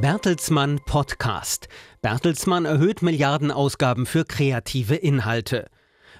Bertelsmann Podcast. Bertelsmann erhöht Milliardenausgaben für kreative Inhalte.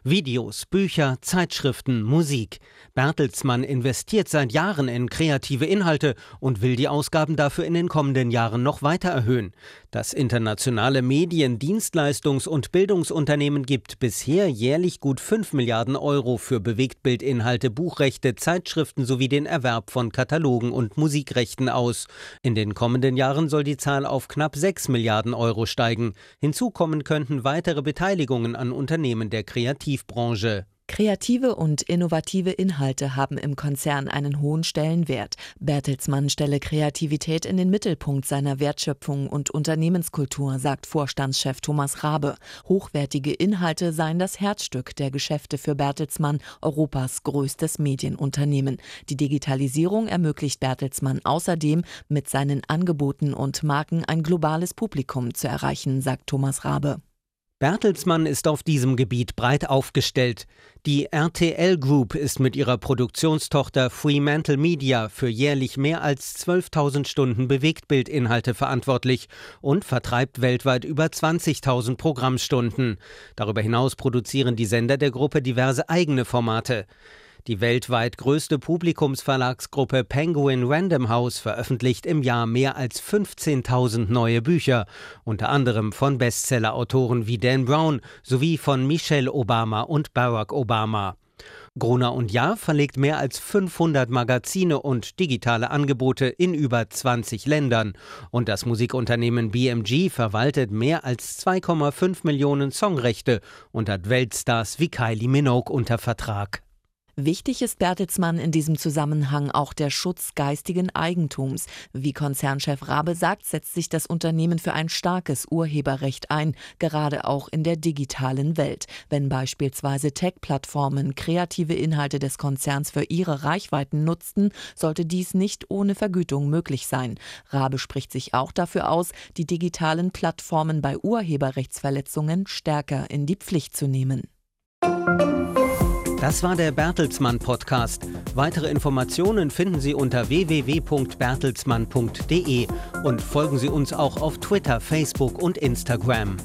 Videos, Bücher, Zeitschriften, Musik. Bertelsmann investiert seit Jahren in kreative Inhalte und will die Ausgaben dafür in den kommenden Jahren noch weiter erhöhen. Das internationale Medien-, Dienstleistungs- und Bildungsunternehmen gibt bisher jährlich gut 5 Milliarden Euro für Bewegtbildinhalte, Buchrechte, Zeitschriften sowie den Erwerb von Katalogen und Musikrechten aus. In den kommenden Jahren soll die Zahl auf knapp 6 Milliarden Euro steigen. Hinzu kommen könnten weitere Beteiligungen an Unternehmen der Kreativität. Kreativbranche. Kreative und innovative Inhalte haben im Konzern einen hohen Stellenwert. Bertelsmann stelle Kreativität in den Mittelpunkt seiner Wertschöpfung und Unternehmenskultur, sagt Vorstandschef Thomas Rabe. Hochwertige Inhalte seien das Herzstück der Geschäfte für Bertelsmann, Europas größtes Medienunternehmen. Die Digitalisierung ermöglicht Bertelsmann außerdem, mit seinen Angeboten und Marken ein globales Publikum zu erreichen, sagt Thomas Rabe. Bertelsmann ist auf diesem Gebiet breit aufgestellt. Die RTL Group ist mit ihrer Produktionstochter Fremantle Media für jährlich mehr als 12.000 Stunden Bewegtbildinhalte verantwortlich und vertreibt weltweit über 20.000 Programmstunden. Darüber hinaus produzieren die Sender der Gruppe diverse eigene Formate. Die weltweit größte Publikumsverlagsgruppe Penguin Random House veröffentlicht im Jahr mehr als 15.000 neue Bücher, unter anderem von Bestsellerautoren wie Dan Brown sowie von Michelle Obama und Barack Obama. Gruner und Jahr verlegt mehr als 500 Magazine und digitale Angebote in über 20 Ländern. Und das Musikunternehmen BMG verwaltet mehr als 2,5 Millionen Songrechte und hat Weltstars wie Kylie Minogue unter Vertrag. Wichtig ist Bertelsmann in diesem Zusammenhang auch der Schutz geistigen Eigentums. Wie Konzernchef Rabe sagt, setzt sich das Unternehmen für ein starkes Urheberrecht ein, gerade auch in der digitalen Welt. Wenn beispielsweise Tech-Plattformen kreative Inhalte des Konzerns für ihre Reichweiten nutzten, sollte dies nicht ohne Vergütung möglich sein. Rabe spricht sich auch dafür aus, die digitalen Plattformen bei Urheberrechtsverletzungen stärker in die Pflicht zu nehmen. Das war der Bertelsmann Podcast. Weitere Informationen finden Sie unter www.bertelsmann.de und folgen Sie uns auch auf Twitter, Facebook und Instagram.